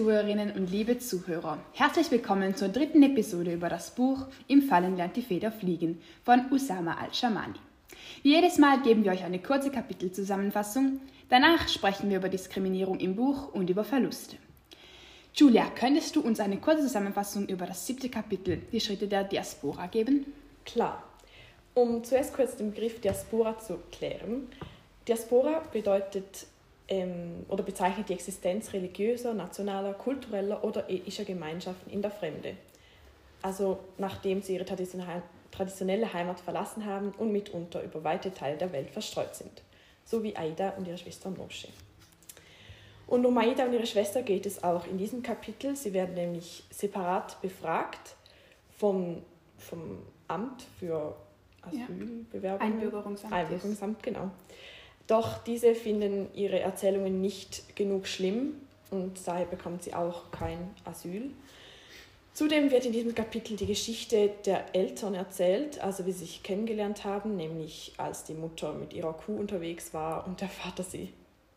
Zuhörerinnen und liebe Zuhörer, herzlich willkommen zur dritten Episode über das Buch Im Fallen lernt die Feder fliegen von Usama al-Shamani. Wie jedes Mal geben wir euch eine kurze Kapitelzusammenfassung, danach sprechen wir über Diskriminierung im Buch und über Verluste. Julia, könntest du uns eine kurze Zusammenfassung über das siebte Kapitel, die Schritte der Diaspora, geben? Klar. Um zuerst kurz den Begriff Diaspora zu klären. Diaspora bedeutet ähm, oder bezeichnet die Existenz religiöser, nationaler, kultureller oder ethnischer Gemeinschaften in der Fremde. Also nachdem sie ihre traditionelle Heimat verlassen haben und mitunter über weite Teile der Welt verstreut sind. So wie Aida und ihre Schwester Moshe. Und um Aida und ihre Schwester geht es auch in diesem Kapitel. Sie werden nämlich separat befragt vom, vom Amt für Asylbewerbung. Ja. Einbürgerungsamt. Einbürgerungsamt, genau. Doch diese finden ihre Erzählungen nicht genug schlimm und daher bekommt sie auch kein Asyl. Zudem wird in diesem Kapitel die Geschichte der Eltern erzählt, also wie sie sich kennengelernt haben, nämlich als die Mutter mit ihrer Kuh unterwegs war und der Vater sie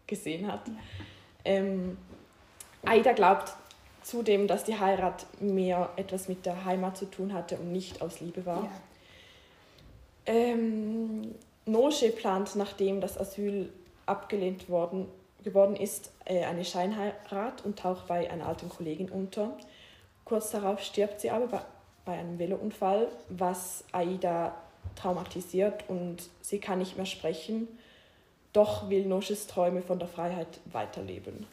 gesehen hat. Ähm, Aida glaubt zudem, dass die Heirat mehr etwas mit der Heimat zu tun hatte und nicht aus Liebe war. Ja. Ähm, Noche plant, nachdem das Asyl abgelehnt worden, geworden ist, äh, eine Scheinheirat und taucht bei einer alten Kollegin unter. Kurz darauf stirbt sie aber bei, bei einem Velounfall, was Aida traumatisiert und sie kann nicht mehr sprechen. Doch will Nosches Träume von der Freiheit weiterleben.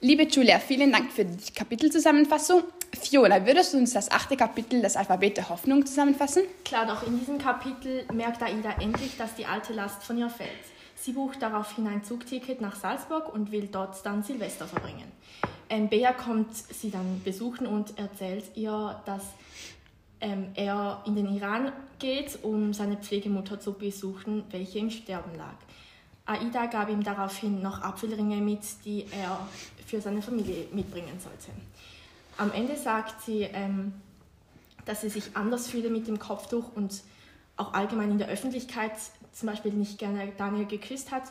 Liebe Julia, vielen Dank für die Kapitelzusammenfassung. Fiona, würdest du uns das achte Kapitel, das Alphabet der Hoffnung, zusammenfassen? Klar, doch in diesem Kapitel merkt Aida endlich, dass die alte Last von ihr fällt. Sie bucht daraufhin ein Zugticket nach Salzburg und will dort dann Silvester verbringen. Ähm, Bea kommt sie dann besuchen und erzählt ihr, dass ähm, er in den Iran geht, um seine Pflegemutter zu besuchen, welche im Sterben lag. Aida gab ihm daraufhin noch Apfelringe mit, die er für seine Familie mitbringen sollte. Am Ende sagt sie, ähm, dass sie sich anders fühle mit dem Kopftuch und auch allgemein in der Öffentlichkeit zum Beispiel nicht gerne Daniel geküsst hat.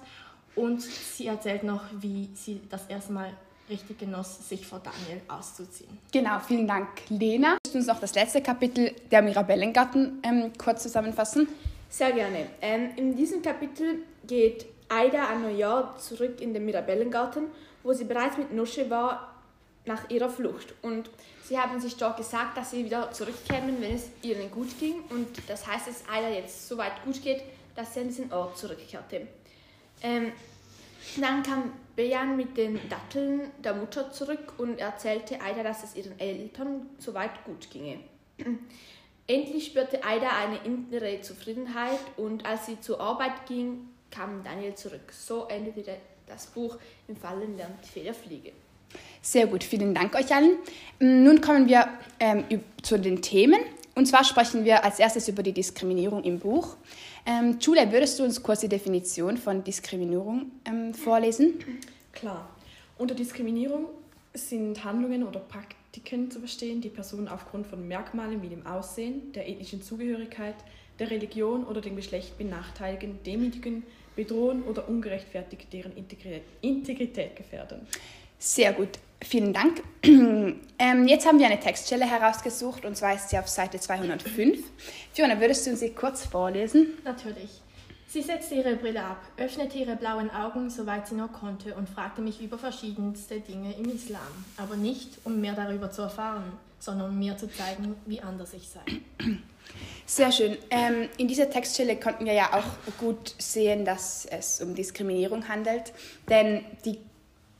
Und sie erzählt noch, wie sie das erste Mal richtig genoss, sich vor Daniel auszuziehen. Genau, vielen Dank, Lena. Willst du uns noch das letzte Kapitel der Mirabellengarten ähm, kurz zusammenfassen? Sehr gerne. Ähm, in diesem Kapitel geht Aida ein Neujahr zurück in den Mirabellengarten, wo sie bereits mit Nusche war nach ihrer Flucht. Und sie haben sich dort gesagt, dass sie wieder zurückkämen, wenn es ihnen gut ging. Und das heißt, dass Aida jetzt so weit gut geht, dass sie an diesen Ort zurückkehrte. Ähm, dann kam Bejan mit den Datteln der Mutter zurück und erzählte Aida, dass es ihren Eltern so weit gut ginge. Endlich spürte Aida eine innere Zufriedenheit und als sie zur Arbeit ging, kam Daniel zurück. So endete das Buch Im Fallen lernt Feder fliegen. Sehr gut, vielen Dank euch allen. Nun kommen wir ähm, zu den Themen. Und zwar sprechen wir als erstes über die Diskriminierung im Buch. Ähm, Julia, würdest du uns kurz die Definition von Diskriminierung ähm, vorlesen? Klar. Unter Diskriminierung sind Handlungen oder Praktiken zu verstehen, die Personen aufgrund von Merkmalen wie dem Aussehen, der ethnischen Zugehörigkeit, der Religion oder dem Geschlecht benachteiligen, demütigen, bedrohen oder ungerechtfertigt deren Integrität gefährden. Sehr gut, vielen Dank. ähm, jetzt haben wir eine Textstelle herausgesucht und zwar ist sie auf Seite 205. Fiona, würdest du uns sie kurz vorlesen? Natürlich. Sie setzte ihre Brille ab, öffnete ihre blauen Augen, soweit sie nur konnte, und fragte mich über verschiedenste Dinge im Islam. Aber nicht, um mehr darüber zu erfahren, sondern um mir zu zeigen, wie anders ich sei. Sehr schön. Ähm, in dieser Textstelle konnten wir ja auch gut sehen, dass es um Diskriminierung handelt, denn die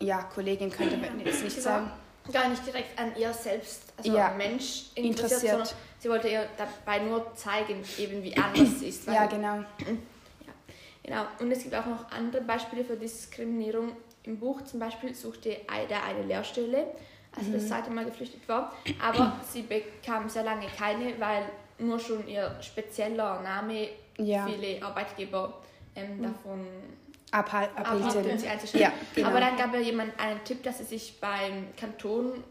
ja, Kollegin könnte man jetzt nicht sagen. Gar nicht direkt an ihr selbst, also ja, Mensch interessiert, interessiert. sie wollte ihr dabei nur zeigen, eben wie anders sie ist. ja, genau. Genau. Und es gibt auch noch andere Beispiele für Diskriminierung im Buch. Zum Beispiel suchte Aida eine Lehrstelle, als sie mhm. das zweite Mal geflüchtet war, aber sie bekam sehr lange keine, weil nur schon ihr spezieller Name ja. viele Arbeitgeber ähm, mhm. davon abhalten, sie einzustellen. Ja, genau. Aber dann gab ja jemand einen Tipp, dass sie sich beim Kanton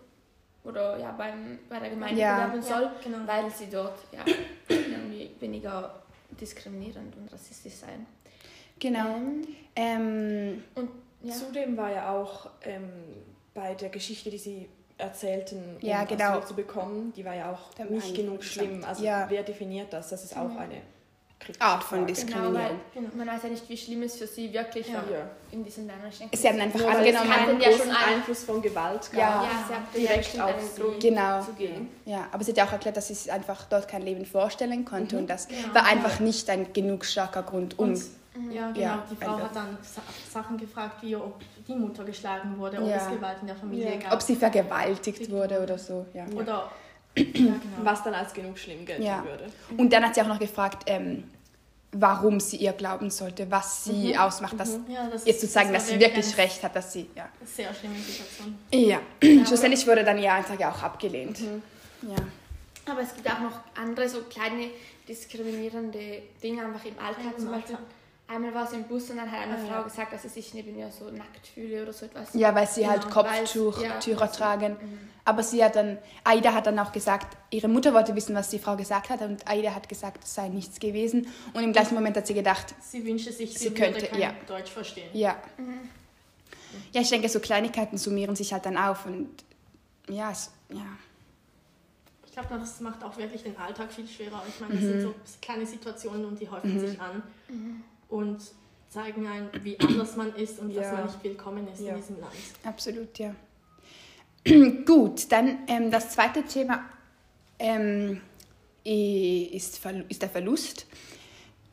oder ja, beim, bei der Gemeinde ja. bewerben soll, ja, genau. weil sie dort ja, irgendwie weniger diskriminierend und rassistisch sein. Genau. Ähm, und ja. zudem war ja auch ähm, bei der Geschichte, die sie erzählten, um Ja, genau. Asyl zu bekommen, die war ja auch Der nicht genug schlimm. Also Ja. wer definiert das? Das ist auch eine kritische Art von Frage. Diskriminierung. Genau, weil Genau. man weiß ja nicht, wie schlimm es für sie wirklich Ja. war in diesen Ländern. Sie haben einfach Nur angenommen, kann- keinen ja großen Einfluss von Gewalt. Ja. ja, sie direkt auf sie. Genau. zu gehen. Ja, aber sie hat ja auch erklärt, dass sie sich einfach dort kein Leben vorstellen konnte Mhm. und das Genau. war einfach nicht ein genug starker Grund, um. Und ja, genau. Ja, die Frau also- hat dann Sa Sachen gefragt, wie ob die Mutter geschlagen wurde, ob Ja. es Gewalt in der Familie Ja. gab. ob sie vergewaltigt wurde oder so. Ja. oder ja, genau. Was dann als genug schlimm gelten Ja. würde. Und dann hat sie auch noch gefragt, ähm, warum sie ihr glauben sollte, was sie ausmacht, dass ja, das ihr zu sagen, das dass sie wirklich recht hat, dass sie ja. Sehr schlimme Situation. Ja, schlussendlich wurde dann ihr Antrag ja auch abgelehnt. Ja. Aber es gibt auch noch andere so kleine diskriminierende Dinge einfach im Alltag. Ja, im Zum Beispiel Alltag. Einmal war sie im Bus und dann hat eine Ah, Frau ja. gesagt, dass sie sich neben ihr so nackt fühle oder so etwas. ja, weil sie halt Genau, Kopftuch, weil- ja. Tücher tragen. Aber sie hat dann, Aida hat dann auch gesagt, ihre Mutter wollte wissen, was die Frau gesagt hat und Aida hat gesagt, es sei nichts gewesen. Und im gleichen Moment hat sie gedacht, Sie wünschte sich, sie, Sie könnte, kein ja. Deutsch verstehen. ja. Ja, ich denke, so Kleinigkeiten summieren sich halt dann auf und ja, es, ja. Ich glaube, das macht auch wirklich den Alltag viel schwerer. Ich meine, das sind so kleine Situationen und die häufen sich an und zeigen einem, wie anders man ist und dass Ja. man nicht willkommen ist Ja. in diesem Land. Absolut, ja. Gut, dann ähm, das zweite Thema ähm, ist, ist der Verlust.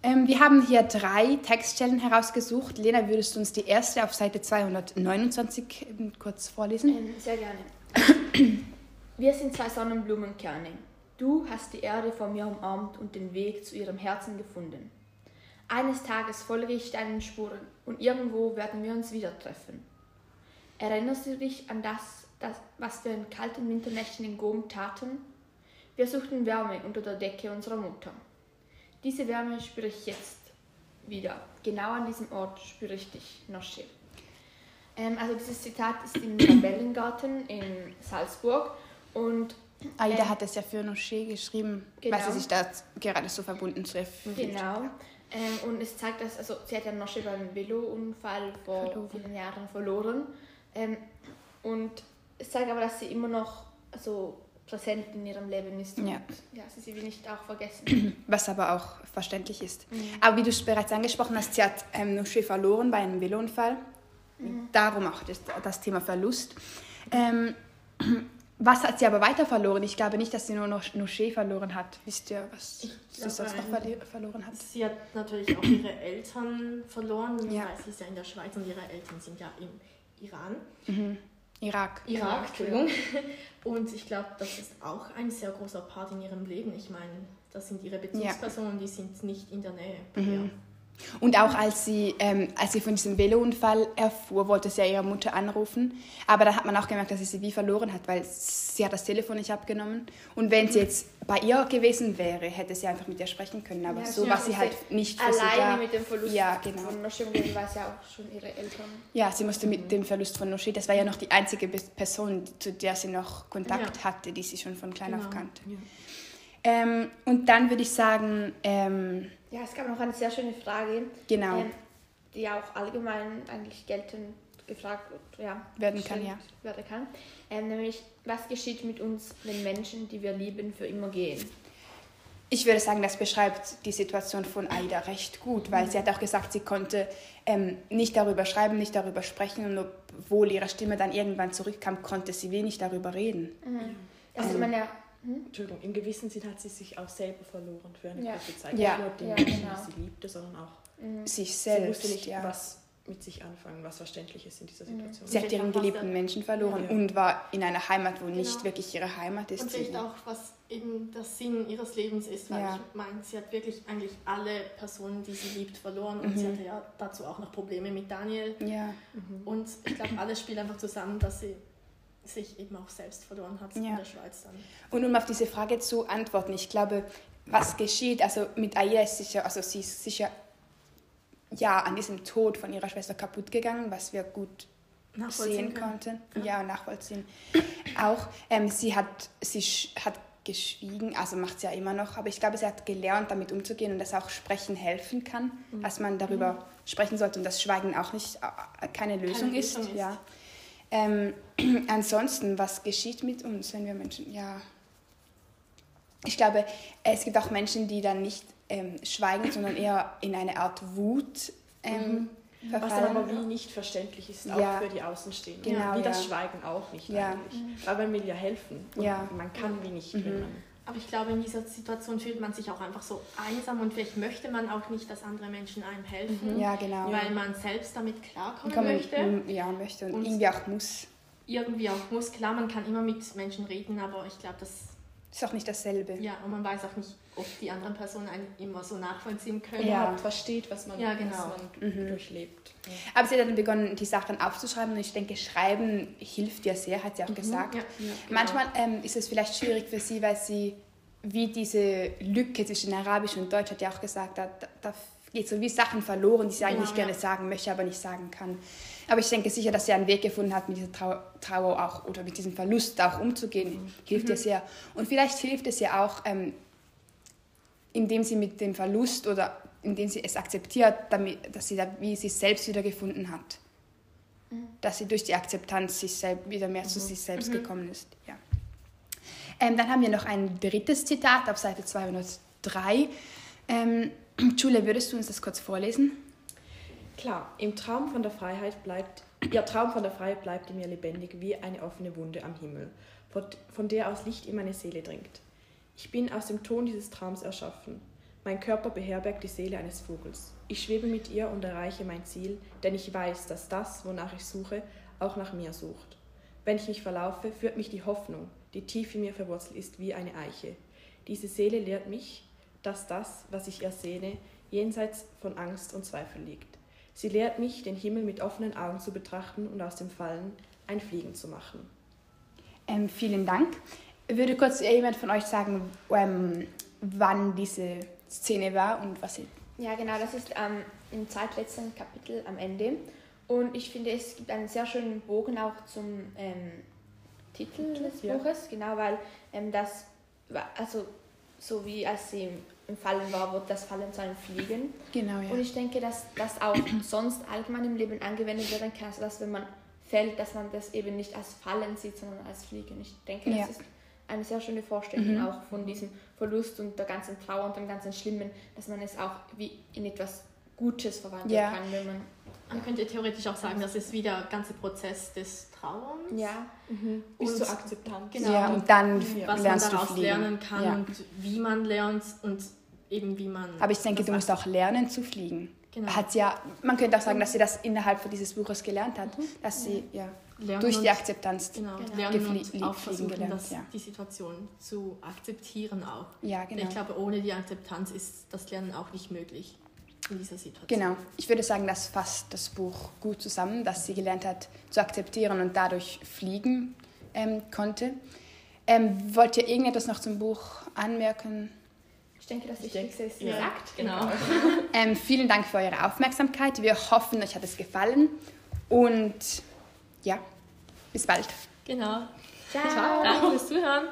Ähm, wir haben hier drei Textstellen herausgesucht. Lena, würdest du uns die erste auf Seite 229 ähm, kurz vorlesen? Ähm, sehr gerne. Wir sind zwei Sonnenblumenkerne. Du hast die Erde vor mir umarmt und den Weg zu ihrem Herzen gefunden. Eines Tages folge ich deinen Spuren und irgendwo werden wir uns wieder treffen. Erinnerst du dich an das, das was wir in kalten Winternächten in Gom taten? Wir suchten Wärme unter der Decke unserer Mutter. Diese Wärme spüre ich jetzt wieder. Genau an diesem Ort spüre ich dich, Nosche. Ähm, also dieses Zitat ist im Rebellengarten in Salzburg und Aida Ähm, hat es ja für Noché geschrieben, genau. weil sie sich da gerade so verbunden trifft. genau. Ähm, und es zeigt, dass also sie hat ja Nosche beim Velounfall vor Verloren. vielen Jahren verloren. Ähm, und es zeigt aber, dass sie immer noch so präsent in ihrem Leben ist. Ja. ja, sie will nicht auch vergessen. Was aber auch verständlich ist. Mhm. Aber wie du es bereits angesprochen hast, sie hat ähm, Noché verloren bei einem Velounfall. Mhm. Darum auch das, das Thema Verlust. Ähm, was hat sie aber weiter verloren? Ich glaube nicht, dass sie nur noch Noché verloren hat. Wisst ihr, was sie sonst noch verli- verloren hat? Sie hat natürlich auch ihre Eltern verloren, Ja. weil sie ist ja in der Schweiz und ihre Eltern sind ja im Iran. Irak. Irak, Entschuldigung. Und ich glaube, das ist auch ein sehr großer Part in ihrem Leben. Ich meine, das sind ihre Bezugspersonen, die sind nicht in der Nähe. Ja. Und auch als sie, ähm, als sie von diesem Velounfall erfuhr, wollte sie ja ihre Mutter anrufen. Aber da hat man auch gemerkt, dass sie sie wie verloren hat, weil sie hat das Telefon nicht abgenommen. Und wenn sie jetzt bei ihr gewesen wäre, hätte sie einfach mit ihr sprechen können. Aber Ja, so war sie halt nicht für sie da. Alleine mit dem Verlust Ja, genau. von Nosche umgehen, weil sie auch schon ihre Eltern. Ja, sie musste mit dem Verlust von Noché, das war ja noch die einzige Person, zu der sie noch Kontakt Ja. hatte, die sie schon von klein auf Genau. kannte. Ähm, und dann würde ich sagen, ähm, Ja, es gab noch eine sehr schöne Frage, Genau. ähm, die auch allgemein eigentlich geltend gefragt ja, Werden kann, gestellt werden kann. Ähm, nämlich, was geschieht mit uns, wenn Menschen, die wir lieben, für immer gehen? ich würde sagen, das beschreibt die Situation von Aida recht gut, weil sie hat auch gesagt, sie konnte ähm, nicht darüber schreiben, nicht darüber sprechen und obwohl ihre Stimme dann irgendwann zurückkam, konnte sie wenig darüber reden. Also Ähm, man ja, Entschuldigung, im gewissen Sinn hat sie sich auch selber verloren für eine Ja. kurze Zeit. Ja. Nicht nur den Ja, Menschen, genau. die sie liebte, sondern auch Sich sie selbst, wusste nicht, ja. was mit sich anfangen, was verständlich ist in dieser Situation. Sie hat ihren geliebten Menschen verloren Ja. und war in einer Heimat, wo nicht Genau. wirklich ihre Heimat ist. Und vielleicht auch, was eben der Sinn ihres Lebens ist, weil Ja. ich meine, sie hat wirklich eigentlich alle Personen, die sie liebt, verloren und sie hatte ja dazu auch noch Probleme mit Daniel. Ja, Und ich glaube, alles spielt einfach zusammen, dass sie sich eben auch selbst verloren hat in Ja. der Schweiz dann. Und um auf diese Frage zu antworten, ich glaube, was geschieht, also mit Aida ist sicher, also sie ist sicher ja an diesem Tod von ihrer Schwester kaputt gegangen, was wir gut sehen konnten. Ja, und nachvollziehen. Auch ähm, sie hat sie hat geschwiegen, also macht sie ja immer noch, aber ich glaube, sie hat gelernt, damit umzugehen und dass auch Sprechen helfen kann, dass man darüber sprechen sollte und dass Schweigen auch nicht äh, keine Lösung, ist. Lösung ist. Ja. Ähm, ansonsten, was geschieht mit uns, wenn wir Menschen, ja, ich glaube, es gibt auch Menschen, die dann nicht ähm, schweigen, sondern eher in eine Art Wut ähm, Was dann aber wie nicht verständlich ist, auch Ja. für die Außenstehenden. Genau, wie das ja. Schweigen auch nicht Ja. eigentlich. Weil man will ja helfen. Und. Man kann wie nicht, wenn man... Aber ich glaube, in dieser Situation fühlt man sich auch einfach so einsam und vielleicht möchte man auch nicht, dass andere Menschen einem helfen, Ja, genau. weil man selbst damit klarkommen man- möchte. Ja, möchte und, Und- irgendwie auch muss. Irgendwie auch muss. Klar, man kann immer mit Menschen reden, aber ich glaube, das Ist auch nicht dasselbe. Ja, und man weiß auch nicht, ob die anderen Personen einen immer so nachvollziehen können. Ja. versteht, was man, Ja, genau. was man durchlebt. Ja. Aber sie hat dann begonnen, die Sachen aufzuschreiben und ich denke, Schreiben hilft ja sehr, hat sie auch gesagt. Ja. Manchmal ähm, ist es vielleicht schwierig für sie, weil sie wie diese Lücke zwischen Arabisch und Deutsch, hat ja auch gesagt, da, da, geht so wie Sachen verloren, die sie eigentlich Genau, gerne sagen möchte, aber nicht sagen kann. Aber ich denke sicher, dass sie einen Weg gefunden hat, mit dieser Trau Trauer auch oder mit diesem Verlust auch umzugehen, hilft ihr sehr. Und vielleicht hilft es ihr auch, ähm, indem sie mit dem Verlust oder indem sie es akzeptiert, damit, dass sie da wie sich selbst wieder gefunden hat. Dass sie durch die Akzeptanz sich selb, wieder mehr zu sich selbst gekommen ist. Ja. Ähm, dann haben wir noch ein drittes Zitat auf Seite 203. Ähm, Schule, würdest du uns das kurz vorlesen? Klar, im Traum von der Freiheit bleibt, ihr Traum von der Freiheit bleibt in mir lebendig wie eine offene Wunde am Himmel, von der aus Licht in meine Seele dringt. Ich bin aus dem Ton dieses Traums erschaffen. Mein Körper beherbergt die Seele eines Vogels. Ich schwebe mit ihr und erreiche mein Ziel, denn ich weiß, dass das, wonach ich suche, auch nach mir sucht. Wenn ich mich verlaufe, führt mich die Hoffnung, die tief in mir verwurzelt ist, wie eine Eiche. Diese Seele lehrt mich, dass das, was ich ersehne, jenseits von Angst und Zweifel liegt. Sie lehrt mich, den Himmel mit offenen Augen zu betrachten und aus dem Fallen ein Fliegen zu machen. Ähm, vielen Dank. Würde kurz jemand von euch sagen, ähm, wann diese Szene war und was sie. Ja, genau, das ist ähm, im zweitletzten Kapitel am Ende. Und ich finde, es gibt einen sehr schönen Bogen auch zum ähm, Titel des ja. Buches, genau, weil ähm, das, also so wie als sie im- im Fallen war, wird das Fallen zu einem Fliegen. Genau, ja. Und ich denke, dass das auch sonst allgemein im Leben angewendet werden kann, also dass wenn man fällt, dass man das eben nicht als Fallen sieht, sondern als Fliegen. Ich denke, Ja. das ist eine sehr schöne Vorstellung auch von diesem Verlust und der ganzen Trauer und dem ganzen Schlimmen, dass man es auch wie in etwas Gutes verwandeln Ja. kann, wenn man Man könnte theoretisch auch sagen, das ist wie der ganze Prozess des Trauerns. ja Bis Und- zur Akzeptanz. Genau. ja, und dann. Was man lernst du daraus fliegen. lernen kann Ja. und wie man lernt und eben wie man. Aber ich denke, du musst auch lernen zu fliegen. Genau. Hat sie ja, man könnte auch sagen, dass sie das innerhalb von dieses Buches gelernt hat, dass sie ja, lernen durch die Akzeptanz. genau, Genau. lernen und auch fliegen versuchen, gelernt, das, ja. die Situation zu akzeptieren auch. Ja, genau. Ich glaube, ohne die Akzeptanz ist das Lernen auch nicht möglich in dieser Situation. Genau. Ich würde sagen, das fasst das Buch gut zusammen, dass sie gelernt hat zu akzeptieren und dadurch fliegen ähm, konnte. Ähm, wollt ihr irgendetwas noch zum Buch anmerken? Ich denke, das Wichtigste ist Ja, gesagt. genau. Ähm, vielen Dank für eure Aufmerksamkeit. Wir hoffen, euch hat es gefallen. Und ja, bis bald. Genau. Ciao. Danke fürs Zuhören.